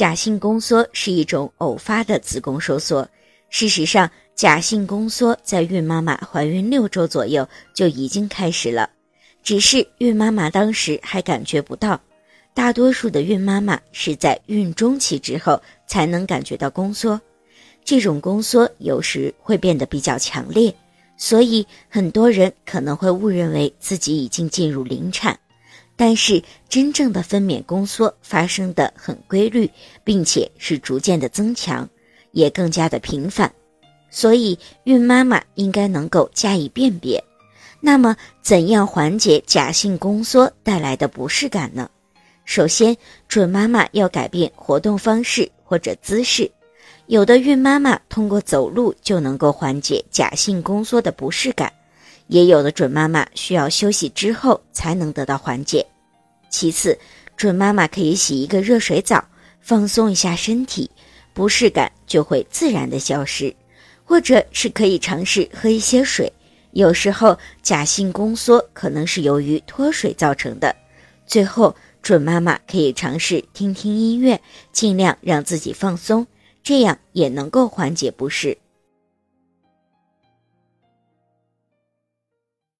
假性宫缩是一种偶发的子宫收缩。事实上，假性宫缩在孕妈妈怀孕六周左右就已经开始了，只是孕妈妈当时还感觉不到。大多数的孕妈妈是在孕中期之后才能感觉到宫缩，这种宫缩有时会变得比较强烈，所以很多人可能会误认为自己已经进入临产。但是，真正的分娩宫缩发生的很规律，并且是逐渐的增强，也更加的频繁，所以孕妈妈应该能够加以辨别。那么，怎样缓解假性宫缩带来的不适感呢？首先，准妈妈要改变活动方式或者姿势。有的孕妈妈通过走路就能够缓解假性宫缩的不适感。也有的准妈妈需要休息之后才能得到缓解。其次，准妈妈可以洗一个热水澡，放松一下身体，不适感就会自然的消失。或者是可以尝试喝一些水，有时候假性宫缩可能是由于脱水造成的。最后，准妈妈可以尝试听听音乐，尽量让自己放松，这样也能够缓解不适。